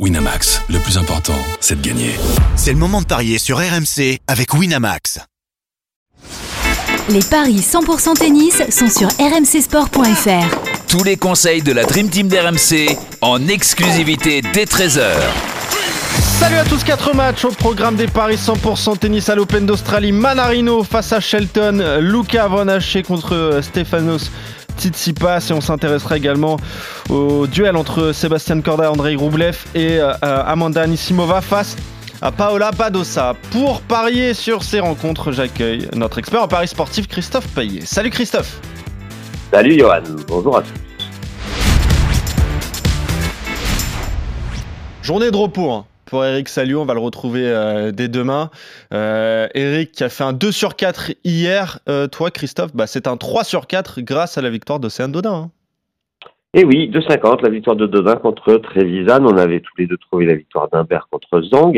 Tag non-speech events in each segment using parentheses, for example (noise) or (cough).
Winamax, le plus important, c'est de gagner. C'est le moment de parier sur RMC avec Winamax. Les paris 100% tennis sont sur rmcsport.fr. Tous les conseils de la Dream Team d'RMC en exclusivité dès 13h. Salut à tous, 4 matchs au programme des paris 100% tennis à l'Open d'Australie. Manarino face à Shelton, Luca Von contre Stefanos Tsitsipas et on s'intéressera également au duel entre Sébastien Corda, Andrei Roublev et euh, Amanda Anisimova face à Paola Badosa. Pour parier sur ces rencontres, j'accueille notre expert en paris sportif Christophe Payet. Salut Christophe Salut Johan, bonjour à tous. Journée de repos hein pour Eric Salio, on va le retrouver euh, dès demain. Euh, Eric qui a fait un 2 sur 4 hier. Euh, toi, Christophe, bah, c'est un 3 sur 4 grâce à la victoire d'Océane Dodin. Hein. Et eh oui, 2,50, la victoire de Dodin contre Trevisan. On avait tous les deux trouvé la victoire d'Imbert contre Zang.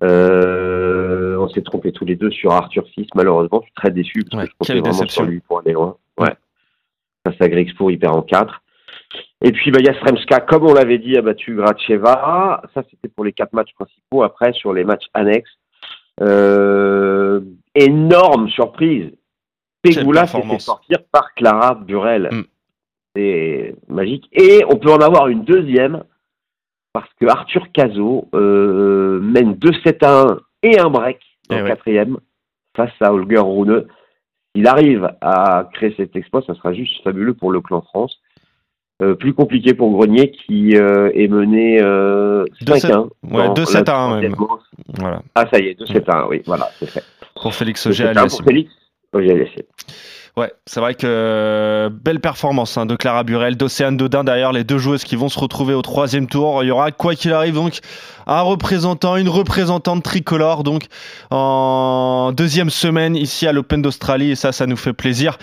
on s'est trompé tous les deux sur Arthur Fils. Malheureusement, je suis très déçu parce que je comptais vraiment sur lui pour aller loin. Ouais. Face à Grexpo, il perd en 4. Et puis, bah, Yastremska, comme on l'avait dit, a battu Gracheva. Ça, c'était pour les quatre matchs principaux. Après, sur les matchs annexes, euh, énorme surprise. Pegula s'est fait sortir par Clara Burel. Mm. C'est magique. Et on peut en avoir une deuxième parce que Arthur Cazot euh, mène 2-7 à 1 et un break dans eh le quatrième face à Holger Rune. Il arrive à créer cet exploit, ça sera juste fabuleux pour le clan France. Euh, plus compliqué pour Grenier qui euh, est mené euh, 5-1. Ouais, 2-7 1 même. Voilà. Ah ça y est, 2-7 1, oui, voilà, c'est fait. Pour Félix Auger Pour Félix Auger Ouais, c'est vrai que euh, belle performance hein, de Clara Burel, d'Océane Dodin derrière les deux joueuses qui vont se retrouver au troisième tour. Il y aura, quoi qu'il arrive, donc un représentant, une représentante tricolore, donc en deuxième semaine ici à l'Open d'Australie, et ça, ça nous fait plaisir.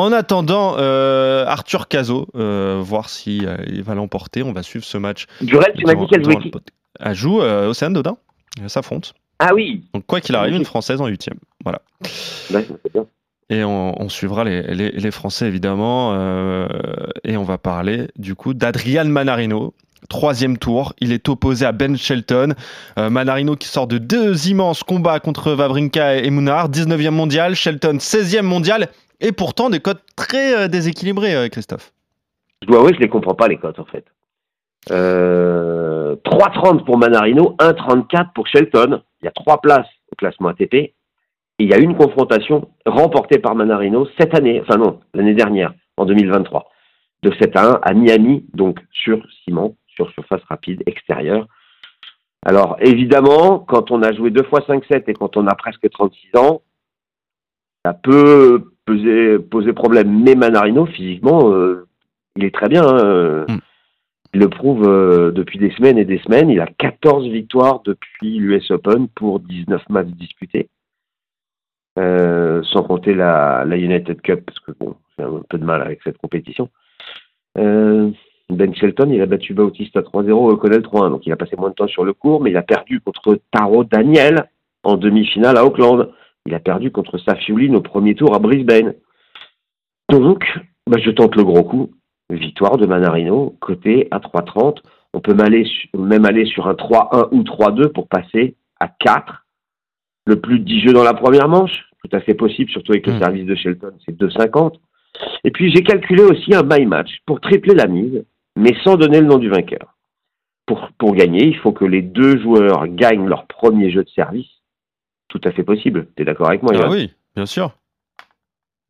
En attendant, euh, Arthur Cazot, euh, voir si euh, il va l'emporter. On va suivre ce match. Durel, tu m'as dit qu'elle jouait qui Elle joue Océane Dodin. Elle s'affronte. Ah oui. Donc quoi qu'il arrive, une Française en huitième. Voilà. Et on, suivra les, Français évidemment. et on va parler du coup d'Adrian Manarino, troisième tour. Il est opposé à Ben Shelton. Manarino qui sort de deux immenses combats contre Vavrinka et Mounard. 19e mondial. Shelton 16e mondial. Et pourtant, des cotes très euh, déséquilibrées, euh, Christophe. Je dois avouer, je ne les comprends pas, les cotes, en fait. 3,30 euh, pour Manarino, 1,34 pour Shelton. Il y a trois places au classement ATP. Et il y a une confrontation remportée par Manarino cette année, enfin non, l'année dernière, en 2023, de 7 à 1 à Miami, donc sur ciment, sur surface rapide extérieure. Alors évidemment, quand on a joué deux fois 5-7 et quand on a presque 36 ans, ça peut poser, problème. Mais Manarino, physiquement, euh, il est très bien. Hein. Mm. Il le prouve euh, depuis des semaines et des semaines. Il a 14 victoires depuis l'US Open pour 19 matchs disputés. Euh, sans compter la, United Cup, parce que bon, j'ai un peu de mal avec cette compétition. ben Shelton, il a battu Bautista 3-0, O'Connell 3-1, donc il a passé moins de temps sur le cours, mais il a perdu contre Taro Daniel en demi-finale à Auckland. Il a perdu contre Safiuline au premier tour à Brisbane. Donc, bah, je tente le gros coup. Victoire de Manarino, côté à 3,30. On peut même aller sur un 3-1 ou 3-2 pour passer à 4. Le plus de 10 jeux dans la première manche, tout à fait possible, surtout avec le hmm. service de Shelton, c'est 2,50. Et puis j'ai calculé aussi un buy match pour tripler la mise, mais sans donner le nom du vainqueur. Pour, pour gagner, il faut que les deux joueurs gagnent leur premier jeu de service tout à fait possible. Tu es d'accord avec moi Ah oui, bien sûr.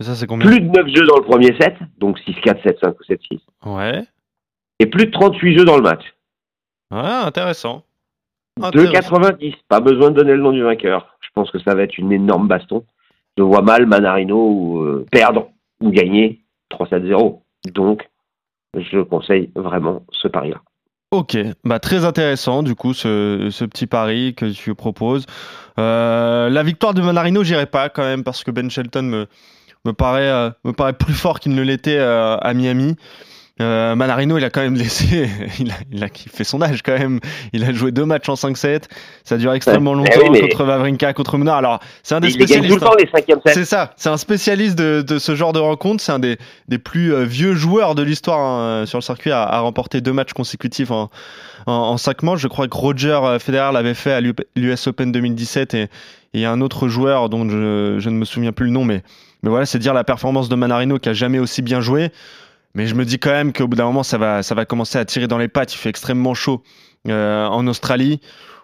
ça, c'est combien Plus de 9 jeux dans le premier set, donc 6-4, 7-5 ou 7-6. Ouais. Et plus de 38 jeux dans le match. Ah, intéressant. 2,90. Pas besoin de donner le nom du vainqueur. Je pense que ça va être une énorme baston. Je vois mal Manarino euh, perdre ou gagner 3-7-0. Donc, je conseille vraiment ce pari-là. Ok, bah très intéressant du coup ce, petit pari que tu proposes. Euh, la victoire de Manarino, j'irai pas quand même parce que Ben Shelton me, euh, paraît plus fort qu'il ne l'était euh, à Miami. Euh, Manarino, il a quand même laissé, (laughs) il a, il a fait son âge quand même. Il a joué deux matchs en 5-7. Ça dure extrêmement longtemps contre Vavrinka, contre Menard. Alors, c'est un des spécialistes. C'est ça, c'est un spécialiste de, de, ce genre de rencontre. C'est un des, des plus euh, vieux joueurs de l'histoire hein, sur le circuit à, à, remporter deux matchs consécutifs en, en, en, cinq manches. Je crois que Roger euh, Federer l'avait fait à l'US Open 2017 et, et un autre joueur dont je, je, ne me souviens plus le nom, mais, mais voilà, c'est dire la performance de Manarino qui a jamais aussi bien joué. Mais je me dis quand même qu'au bout d'un moment, ça va, ça va commencer à tirer dans les pattes. Il fait extrêmement chaud euh, en Australie.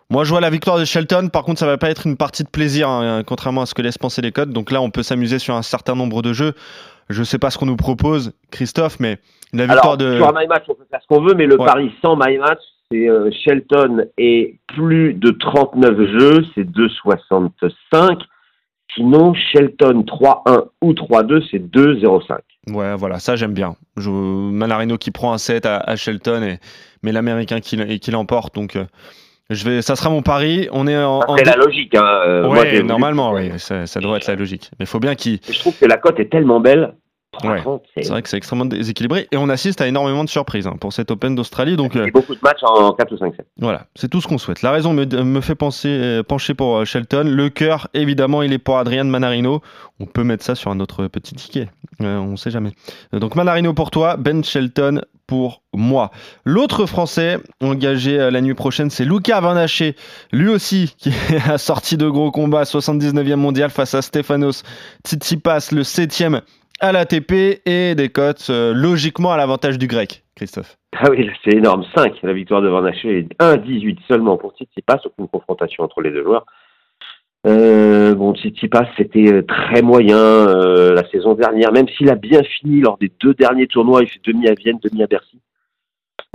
Moi, je vois la victoire de Shelton. Par contre, ça va pas être une partie de plaisir, hein, contrairement à ce que laissent penser les codes. Donc là, on peut s'amuser sur un certain nombre de jeux. Je sais pas ce qu'on nous propose, Christophe, mais la victoire Alors, de. Sur un my match, on peut faire ce qu'on veut, mais le pari sans my match, c'est euh, Shelton et plus de 39 jeux, c'est 2,65. Sinon, Shelton 3-1 ou 3-2, c'est 2-0-5. Ouais, voilà, ça j'aime bien. Je, Manarino qui prend un set à, à Shelton, et, mais l'Américain qui, qui l'emporte. Donc, euh, je vais, ça sera mon pari. On est en. C'est la logique. Hein. Euh, ouais, normalement, oui, ça, ça, doit être la logique. Mais il faut bien qu'il. Je trouve que la cote est tellement belle. Ouais, c'est vrai que c'est extrêmement déséquilibré et on assiste à énormément de surprises hein, pour cet Open d'Australie. Donc, euh, beaucoup de matchs en 4 ou 5 7 Voilà, c'est tout ce qu'on souhaite. La raison me, me fait penser, euh, pencher pour euh, Shelton. Le cœur, évidemment, il est pour Adrian Manarino. On peut mettre ça sur un autre petit ticket. On sait jamais. Donc Manarino pour toi, Ben Shelton pour moi. L'autre Français engagé la nuit prochaine, c'est Luca Van Haché. Lui aussi (laughs) qui a sorti de gros combats, 79e mondial face à Stefanos Tsitsipas, le 7e à l'ATP et des cotes euh, logiquement à l'avantage du grec, Christophe. Ah oui, c'est énorme. 5, la victoire de Van et 1-18 seulement pour Tsitsipas, aucune confrontation entre les deux joueurs. Euh, bon, Tsitsipas, c'était euh, très moyen la saison dernière, même s'il a bien fini lors des deux derniers tournois. Il fait demi à Vienne, demi à Bercy.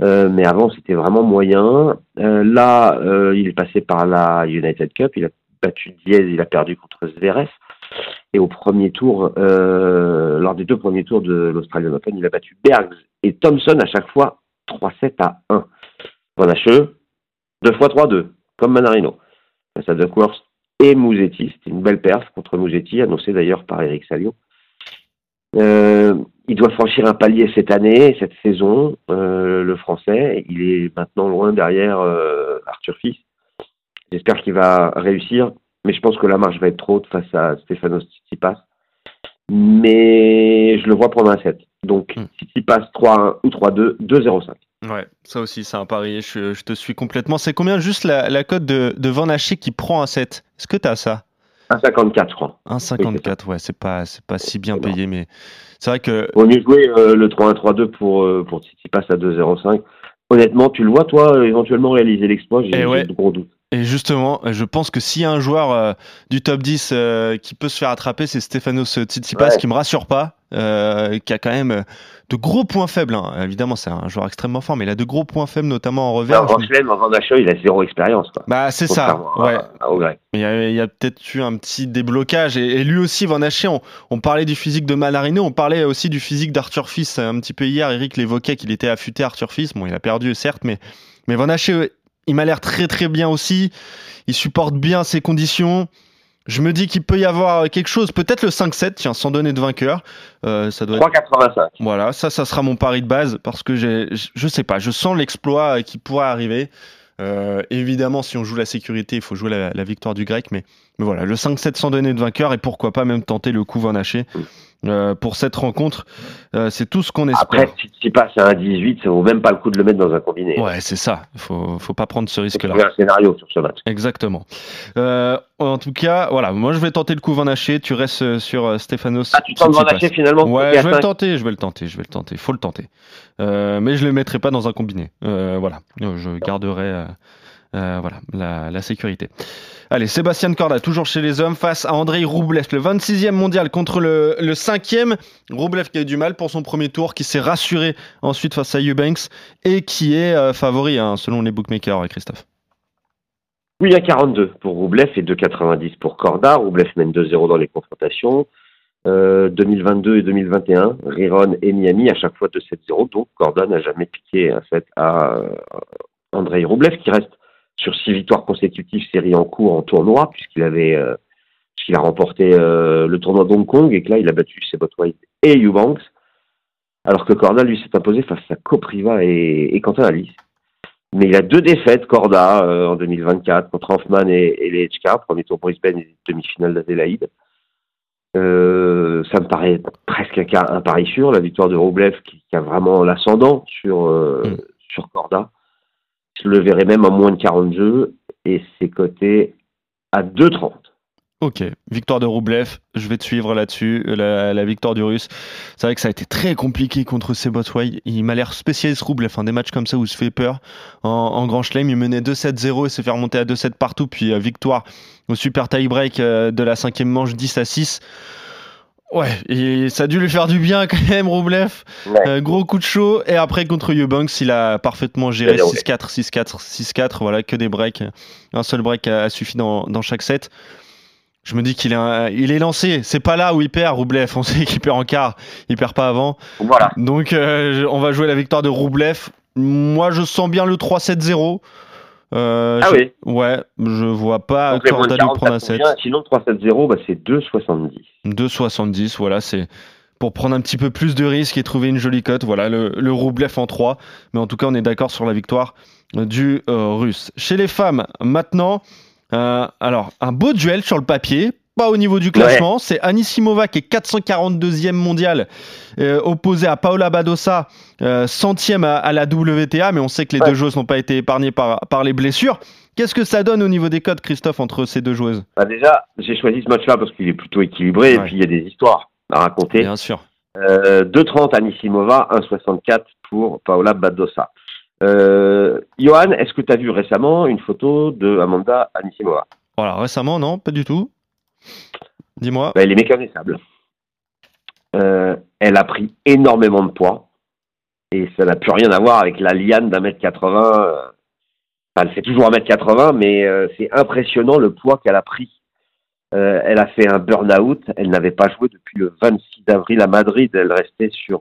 Mais avant, c'était vraiment moyen. Là, il est passé par la United Cup. Il a battu Diaz, il a perdu contre Zverev. Et au premier tour, euh, lors des deux premiers tours de l'Australian Open, il a battu Bergs et Thompson à chaque fois 3-7 à 1. Van Hache, 2 fois 3-2, comme Manarino. Face à Duckworth et Mouzetti. C'était une belle perf contre Mouzetti, annoncée d'ailleurs par Eric Salio. Euh, il doit franchir un palier cette année, cette saison, euh, le français. Il est maintenant loin derrière Arthur Fils. J'espère qu'il va réussir mais je pense que la marche va être trop haute face à Stefanos Tsitsipas. Mais je le vois prendre un 7. Donc. Tsitsipas 3-1 ou 3-2, 2-0-5. Ouais, ça aussi, c'est un pari. Je, je, te suis complètement. C'est combien juste la, la cote de, de Van Haché qui prend un 7 Est-ce que tu as ça 1,54, je crois. 1,54, ouais, c'est pas, c'est pas si bien payé, mais c'est vrai que. On mieux jouer euh, le 3-1-3-2 pour, euh, pour Tsitsipas à 2-0-5. Honnêtement, tu le vois, toi, éventuellement réaliser l'exploit, j'ai ouais. de gros doutes. Et justement, je pense que s'il y a un joueur euh, du top 10 euh, qui peut se faire attraper, c'est Stefanos Tsitsipas, ouais. qui me rassure pas, euh, qui a quand même de gros points faibles. Hein. Évidemment, c'est un joueur extrêmement fort, mais il a de gros points faibles, notamment en revers. En Chelem, en il a zéro expérience. Bah, c'est ça. Ouais. À, à il y a, peut-être eu un petit déblocage. Et, et lui aussi, Van Haché, on, on, parlait du physique de Malarino, on parlait aussi du physique d'Arthur Fils. Un petit peu hier, Eric l'évoquait qu'il était affûté Arthur Fils. Bon, il a perdu, certes, mais, mais Van Haché, il m'a l'air très très bien aussi. Il supporte bien ses conditions. Je me dis qu'il peut y avoir quelque chose, peut-être le 5-7, tiens, sans donner de vainqueur. Euh, ça doit 3,85. Être... Voilà, ça, ça sera mon pari de base parce que j'ai, je sais pas, je sens l'exploit qui pourrait arriver. Euh, évidemment, si on joue la sécurité, il faut jouer la, la victoire du grec, mais, mais, voilà, le 5-7 sans donner de vainqueur et pourquoi pas même tenter le coup Van Haché. Euh, pour cette rencontre. Euh, c'est tout ce qu'on espère. Après, si tu passes à un 18, ça vaut même pas le coup de le mettre dans un combiné. Ouais, c'est ça. Faut, faut pas prendre ce risque-là. un scénario sur ce match. Exactement. Euh, en tout cas, voilà, moi je vais tenter le coup Van Haché. Tu restes sur Stéphanos. Ah, tu tentes Van Haché finalement Ouais, je vais le tenter, je vais le tenter, je vais le tenter. Faut le tenter. mais je le mettrai pas dans un combiné. voilà, je garderai. Euh, voilà, la, sécurité. Allez, Sébastien Corda, toujours chez les hommes, face à Andrei Roublev, le 26e mondial contre le, le 5e. Roublev qui a eu du mal pour son premier tour, qui s'est rassuré ensuite face à Eubanks et qui est euh, favori hein, selon les bookmakers, Christophe. Oui, à 42 pour Roublev et 2,90 pour Corda. Roublev mène 2-0 dans les confrontations. Euh, 2022 et 2021, Riron et Miami à chaque fois 2-7-0. Donc Corda n'a jamais piqué un à Andrei Roublev qui reste sur six victoires consécutives, série en cours en tournoi, puisqu'il avait euh, puisqu'il a remporté euh, le tournoi d'Hong Kong et que là, il a battu Sebot White et Eubanks. alors que Corda, lui, s'est imposé face à Kopriva et, et Quentin Alice. Mais il a deux défaites, Corda, euh, en 2024, contre Hoffman et, et les HK, premier tour Brisbane et demi-finale d'Adélaïde. Euh, ça me paraît presque un, un, pari sûr, la victoire de Roublev qui, a vraiment l'ascendant sur, euh, mm. sur Corda. Je le verrai même à moins de 40 jeux et c'est coté à 2,30. Ok, victoire de Roublev, je vais te suivre là-dessus, la, victoire du Russe. C'est vrai que ça a été très compliqué contre Sebotway. Il m'a l'air spécialiste Roublev, hein, des matchs comme ça où il se fait peur. En, Grand Chelem, il menait 2-7-0 et s'est fait remonter à 2-7 partout, puis euh, victoire au super tie-break euh, de la cinquième manche 10 à 6. Ouais, et ça a dû lui faire du bien quand même, Roublev. Euh, gros coup de chaud. Et après, contre Eubanks, il a parfaitement géré 6-4, 6-4, 6-4. Voilà, que des breaks. Un seul break a, suffi dans, dans chaque set. Je me dis qu'il est, il est lancé. C'est pas là où il perd, Roublev. On sait (laughs) qu'il perd en quart. Il perd pas avant. Voilà. Donc, euh, on va jouer la victoire de Roublev. Moi, je sens bien le 3-7-0. Euh, ah oui Ouais, je vois pas Corda lui prendre un 7. Sinon, 3-7-0, bah, c'est 2-70. 2-70, voilà, c'est pour prendre un petit peu plus de risques et trouver une jolie cote. Voilà, le, le Roublev en 3. Mais en tout cas, on est d'accord sur la victoire du euh, Russe. Chez les femmes, maintenant, euh, alors, un beau duel sur le papier, pas au niveau du classement. C'est Anisimova qui est 442e mondial, euh, opposé à Paola Badosa, euh, centième à, la WTA, mais on sait que les deux joueuses n'ont pas été épargnées par, par les blessures. Qu'est-ce que ça donne au niveau des codes, Christophe, entre ces deux joueuses? Bah Déjà, j'ai choisi ce match-là parce qu'il est plutôt équilibré et puis il y a des histoires à raconter. Bien sûr. 2,30 Anisimova, 1,64 pour Paola Badosa. Euh, Johan, est-ce que tu as vu récemment une photo de Amanda Anisimova? Voilà, récemment, non, pas du tout. Dis-moi. Bah, elle est méconnaissable. Euh, elle a pris énormément de poids et ça n'a plus rien à voir avec la liane d'un mètre 80. Enfin, elle fait toujours un mètre 80, mais euh, c'est impressionnant le poids qu'elle a pris. elle a fait un burn-out. Elle n'avait pas joué depuis le 26 avril à Madrid. Elle restait sur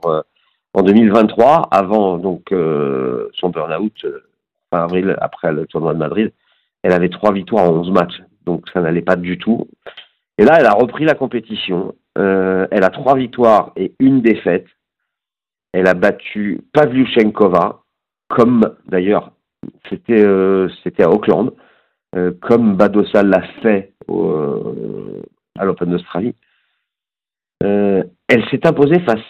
en 2023, avant donc euh, son burn-out, euh, fin avril, après le tournoi de Madrid, elle avait trois victoires en 11 matchs, donc ça n'allait pas du tout. Et là, elle a repris la compétition. Euh, elle a trois victoires et une défaite. Elle a battu Pavlyuchenkova, comme d'ailleurs c'était c'était à Auckland, comme Badosa l'a fait à l'Open d'Australie. elle s'est imposée face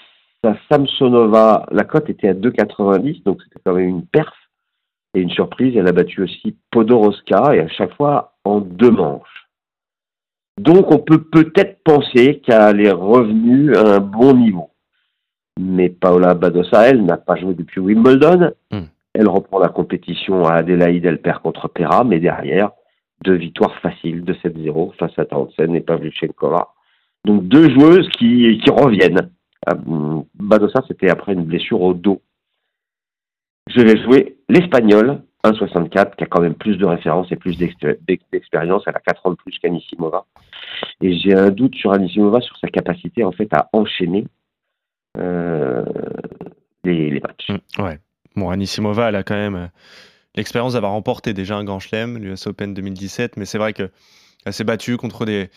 sa Samsonova, la cote était à 2,90, donc c'était quand même une perf et une surprise. Elle a battu aussi Podoroska et à chaque fois en deux manches. Donc on peut peut-être penser qu'elle est revenue à un bon niveau. Mais Paola Badosa, elle, n'a pas joué depuis Wimbledon. Hmm. Elle reprend la compétition à Adélaïde, elle perd contre Pera, mais derrière, deux victoires faciles de 7-0 face à Townsend et Pavlyuchenkova. Donc deux joueuses qui, qui reviennent. Ah, Badosa, c'était après une blessure au dos. Je vais jouer l'Espagnol, 1,64, qui a quand même plus de références et plus d'expérience. Elle a 4 ans de plus qu'Anisimova. Et j'ai un doute sur Anisimova, sur sa capacité en fait à enchaîner euh, les, matchs. Mmh, ouais. Bon, Anisimova, elle a quand même euh, l'expérience d'avoir remporté déjà un grand chelem, l'US Open 2017, mais c'est vrai que elle s'est battue contre des,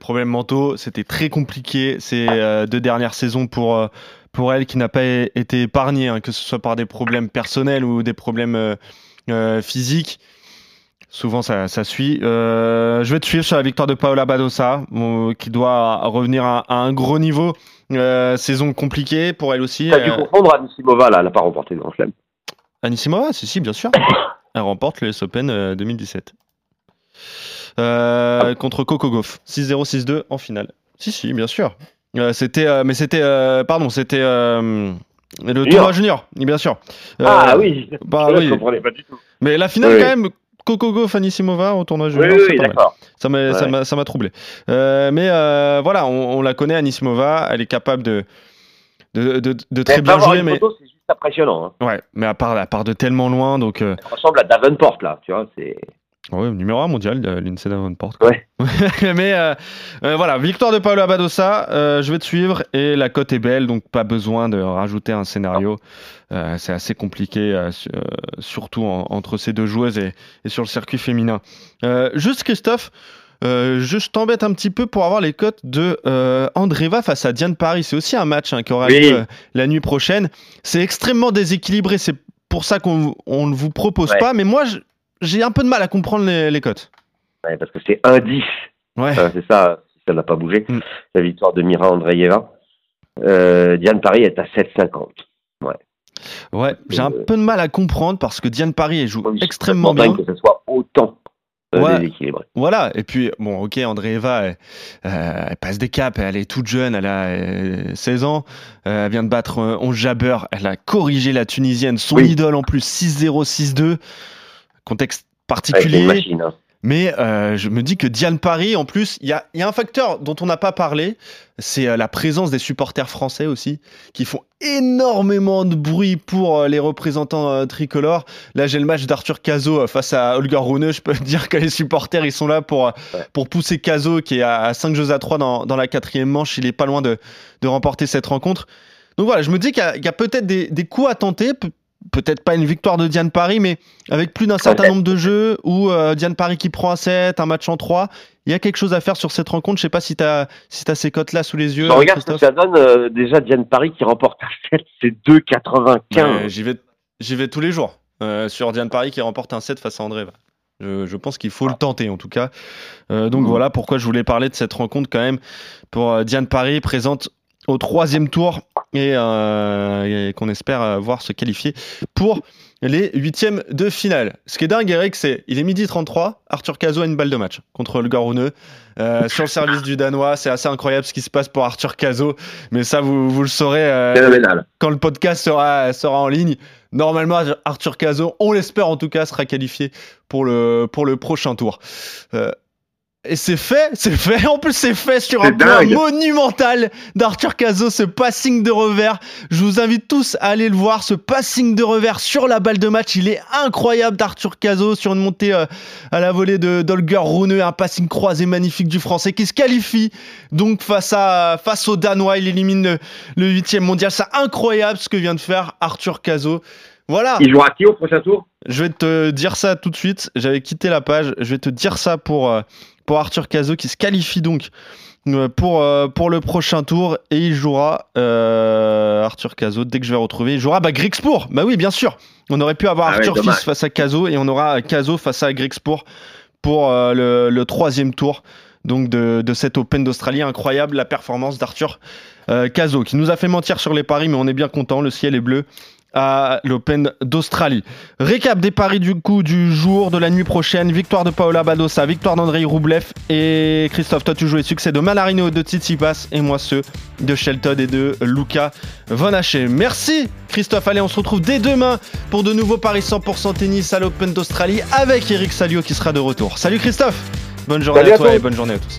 problèmes mentaux. C'était très compliqué ces euh, deux dernières saisons pour, pour elle, qui n'a pas été épargnée, hein, que ce soit par des problèmes personnels ou des problèmes physiques. Souvent, ça, ça suit. je vais te suivre sur la victoire de Paola Badosa, qui doit revenir à, un gros niveau. saison compliquée pour elle aussi. Tu as dû confondre Anisimova, là. Elle n'a pas remporté le Grand Chelem. Anisimova, si, si, bien sûr. (coughs) Elle remporte le Open 2017. Euh, ah. contre Coco Gauff. 6-0, 6-2 en finale. Si, si, bien sûr. Euh, c'était, euh, mais c'était, pardon, c'était le tournoi junior, bien sûr. ah oui, bah, je oui. comprenais pas du tout. Mais la finale, quand même, Coco Gauff, Anisimova au tournoi junior. Oui, oui, d'accord. Ça m'a, m'a troublé. mais voilà, on, la connaît, Anisimova, elle est capable de, de, de, de très bien jouer. mais c'est juste impressionnant. Hein. Ouais, mais à part, à part de tellement loin, donc. Elle ressemble à Davenport, là, tu vois, c'est. Oui, numéro 1 mondial, l'Insee Davenport. Ouais. (laughs) Mais euh, euh, voilà, victoire de Paolo Abadosa, euh, je vais te suivre et la cote est belle, donc pas besoin de rajouter un scénario. c'est assez compliqué, surtout entre ces deux joueuses et, sur le circuit féminin. juste Christophe, je t'embête un petit peu pour avoir les cotes de Andreva face à Diane Paris. C'est aussi un match hein, qui aura lieu la nuit prochaine. C'est extrêmement déséquilibré. C'est pour ça qu'on ne vous propose pas. Mais moi, j'ai un peu de mal à comprendre les, cotes. parce que c'est 1-10. Ouais. c'est ça, ça n'a pas bougé. Mm. La victoire de Mira Andreeva. Euh, Diane Paris est à 7,50. Ouais. Ouais, j'ai un euh, peu de mal à comprendre parce que Diane Paris elle joue extrêmement bien. Que ce soit autant euh, déséquilibré. Voilà, et puis bon, ok, Andreeva, elle, elle, passe des caps, elle est toute jeune, elle a 16 ans, elle vient de battre 11 Jabber, elle a corrigé la Tunisienne, son idole en plus 6-0, 6-2, contexte particulier. Hein. Mais euh, je me dis que Diane Paris, en plus, il y a, un facteur dont on n'a pas parlé, c'est euh, la présence des supporters français aussi, qui font énormément de bruit pour euh, les représentants tricolores. Là, j'ai le match d'Arthur Cazot face à Olga Rune. Je peux (laughs) dire que les supporters, ils sont là pour, pour pousser Cazot, qui est à, 5 jeux à 3 dans, dans, la quatrième manche. Il est pas loin de, de remporter cette rencontre. Donc voilà, je me dis qu'il y a, a peut-être des, des coups à tenter, peut-être pas une victoire de Diane Paris, mais avec plus d'un certain nombre de jeux où euh, Diane Paris qui prend un 7, un match en 3, il y a quelque chose à faire sur cette rencontre. Je sais pas si tu as, si as ces cotes-là sous les yeux. regarde ce que ça donne euh, déjà Diane Paris qui remporte un 7, c'est 2,95. j'y, vais, j'y vais tous les jours euh, sur Diane Paris qui remporte un 7 face à André. Je, pense qu'il faut le tenter en tout cas. donc mmh. voilà pourquoi je voulais parler de cette rencontre quand même pour Diane Paris présente au troisième tour euh, et, qu'on espère euh, voir se qualifier pour les huitièmes de finale. Ce qui est dingue, Eric, c'est il est midi 33, Arthur Cazot a une balle de match contre le Garouneux euh, (laughs) sur le service du Danois. C'est assez incroyable ce qui se passe pour Arthur Cazot, mais ça, vous, vous le saurez quand le podcast sera, sera en ligne. Normalement, Arthur Cazot, on l'espère en tout cas, sera qualifié pour le, pour le prochain tour. Et c'est fait, c'est fait. En plus, c'est fait sur un point monumental d'Arthur Cazot, ce passing de revers. Je vous invite tous à aller le voir, ce passing de revers sur la balle de match. Il est incroyable d'Arthur Cazot sur une montée euh, à la volée de Dolger Runeux, un passing croisé magnifique du Français qui se qualifie donc face à face au Danois. Il élimine le huitième mondial. C'est incroyable ce que vient de faire Arthur Cazot. Voilà. Il jouera qui au prochain tour? Je vais te dire ça tout de suite. J'avais quitté la page. Je vais te dire ça pour. Euh, pour Arthur Cazot qui se qualifie donc euh, pour, euh, pour le prochain tour. Et il jouera euh, Arthur Cazot dès que je vais retrouver il jouera bah, Grixpour bah oui bien sûr. On aurait pu avoir ah Arthur Fils face à Cazot et on aura Cazot face à Grixpour pour le, troisième tour donc de, de cet Open d'Australie. Incroyable la performance d'Arthur Cazot qui nous a fait mentir sur les paris mais on est bien content. Le ciel est bleu à l'Open d'Australie. Récap des paris du coup du jour, de la nuit prochaine. Victoire de Paola Badosa, victoire d'Andrei Roublev et Christophe, toi tu jouais succès de Malarino de Tsitsipas et moi ceux de Shelton et de Luca Von Merci Christophe, allez on se retrouve dès demain pour de nouveaux paris 100% tennis à l'Open d'Australie avec Eric Salio qui sera de retour. Salut Christophe Bonne journée à toi et bonne journée à tous.